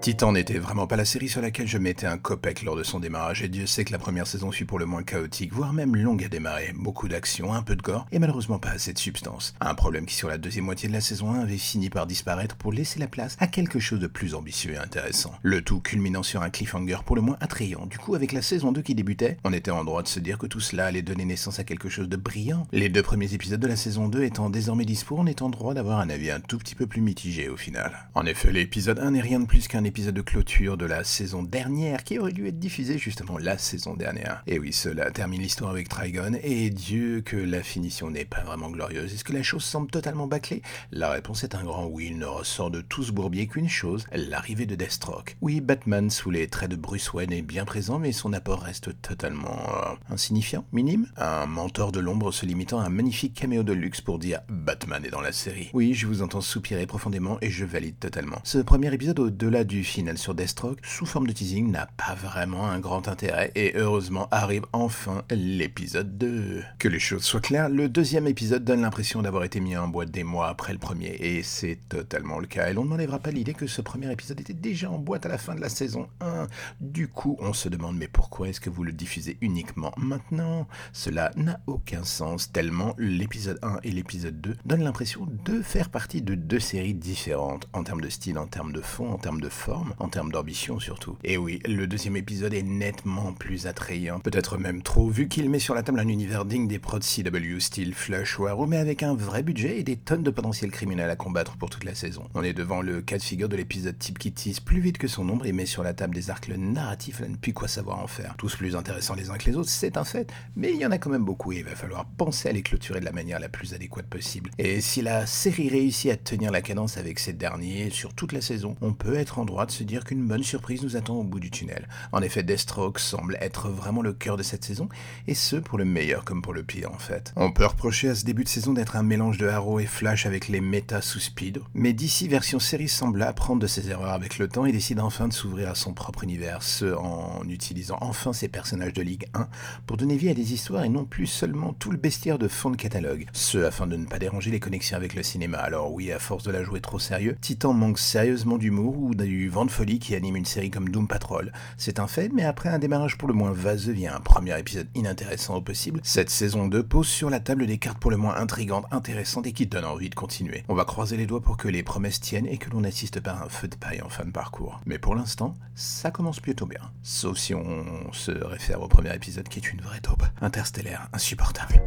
Titan n'était vraiment pas la série sur laquelle je mettais un copec lors de son démarrage, et Dieu sait que la première saison fut pour le moins chaotique, voire même longue à démarrer. Beaucoup d'action, un peu de gore, et malheureusement pas assez de substance. Un problème qui sur la deuxième moitié de la saison 1 avait fini par disparaître pour laisser la place à quelque chose de plus ambitieux et intéressant. Le tout culminant sur un cliffhanger pour le moins attrayant. Du coup, avec la saison 2 qui débutait, on était en droit de se dire que tout cela allait donner naissance à quelque chose de brillant. Les deux premiers épisodes de la saison 2 étant désormais dispo, on est en droit d'avoir un avis un tout petit peu plus mitigé au final. En effet, l'épisode 1 n'est rien de plus qu'un épisode de clôture de la saison dernière qui aurait dû être diffusé justement la saison dernière. Et oui, cela termine l'histoire avec Trigon, et Dieu que la finition n'est pas vraiment glorieuse. Est-ce que la chose semble totalement bâclée? La réponse est un grand oui, il ne ressort de tout ce bourbier qu'une chose, l'arrivée de Deathstroke. Oui, Batman sous les traits de Bruce Wayne est bien présent, mais son apport reste totalement euh, insignifiant, minime. Un mentor de l'ombre se limitant à un magnifique caméo de luxe pour dire Batman est dans la série. Oui, je vous entends soupirer profondément et je valide totalement. Ce premier épisode, au-delà du final sur Deathstroke, sous forme de teasing, n'a pas vraiment un grand intérêt et heureusement arrive enfin l'épisode 2. Que les choses soient claires, le deuxième épisode donne l'impression d'avoir été mis en boîte des mois après le premier et c'est totalement le cas. Et l'on ne m'enlèvera pas l'idée que ce premier épisode était déjà en boîte à la fin de la saison 1. Du coup, on se demande mais pourquoi est-ce que vous le diffusez uniquement maintenant? Cela n'a aucun sens tellement l'épisode 1 et l'épisode 2 donnent l'impression de faire partie de deux séries différentes en termes de style, en termes de fond, en termes de en termes d'ambition surtout. Et oui, le deuxième épisode est nettement plus attrayant, peut-être même trop, vu qu'il met sur la table un univers digne des prods CW style Flush Arrow, mais avec un vrai budget et des tonnes de potentiel criminels à combattre pour toute la saison. On est devant le cas de figure de l'épisode type qui tease plus vite que son ombre et met sur la table des arcs narratifs à ne plus quoi savoir en faire. Tous plus intéressants les uns que les autres, c'est un fait, mais il y en a quand même beaucoup et il va falloir penser à les clôturer de la manière la plus adéquate possible. Et si la série réussit à tenir la cadence avec ces derniers sur toute la saison, on peut être en droit de se dire qu'une bonne surprise nous attend au bout du tunnel. En effet, Deathstroke semble être vraiment le cœur de cette saison, et ce pour le meilleur comme pour le pire en fait. On peut reprocher à ce début de saison d'être un mélange de Arrow et Flash avec les méta sous speed, mais d'ici version série semble apprendre de ses erreurs avec le temps et décide enfin de s'ouvrir à son propre univers, ce en utilisant enfin ses personnages de Ligue 1 pour donner vie à des histoires et non plus seulement tout le bestiaire de fond de catalogue, ce afin de ne pas déranger les connexions avec le cinéma. Alors oui, à force de la jouer trop sérieux, Titan manque sérieusement d'humour ou du vent de folie qui anime une série comme Doom Patrol. C'est un fait, mais après un démarrage pour le moins vaseux via un premier épisode inintéressant au possible, cette saison 2 pose sur la table des cartes pour le moins intrigantes, intéressantes et qui donnent envie de continuer. On va croiser les doigts pour que les promesses tiennent et que l'on assiste pas à un feu de paille en fin de parcours. Mais pour l'instant, ça commence plutôt bien. Sauf si on se réfère au premier épisode qui est une vraie taupe, interstellaire, insupportable.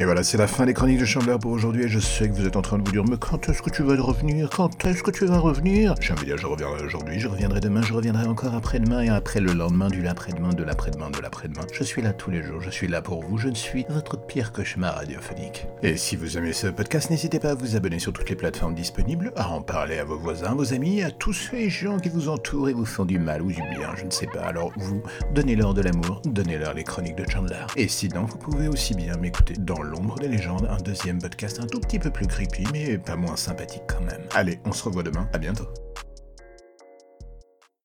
Et voilà, c'est la fin des chroniques de Chandler pour aujourd'hui. Et je sais que vous êtes en train de vous dire, mais quand est-ce que tu vas revenir? Quand est-ce que tu vas revenir? J'ai envie de dire, je reviendrai aujourd'hui, je reviendrai demain, je reviendrai encore après-demain et après le lendemain, du l'après-demain, de l'après-demain, de l'après-demain. Je suis là tous les jours, je suis là pour vous, je ne suis votre pire cauchemar radiophonique. Et si vous aimez ce podcast, n'hésitez pas à vous abonner sur toutes les plateformes disponibles, à en parler à vos voisins, vos amis, à tous ces gens qui vous entourent et vous font du mal ou du bien, je ne sais pas. Alors vous, donnez-leur de l'amour, donnez-leur les chroniques de Chandler. Et sinon, vous pouvez aussi bien m'écouter dans l'ombre des légendes, un deuxième podcast un tout petit peu plus creepy, mais pas moins sympathique quand même. Allez, on se revoit demain, à bientôt.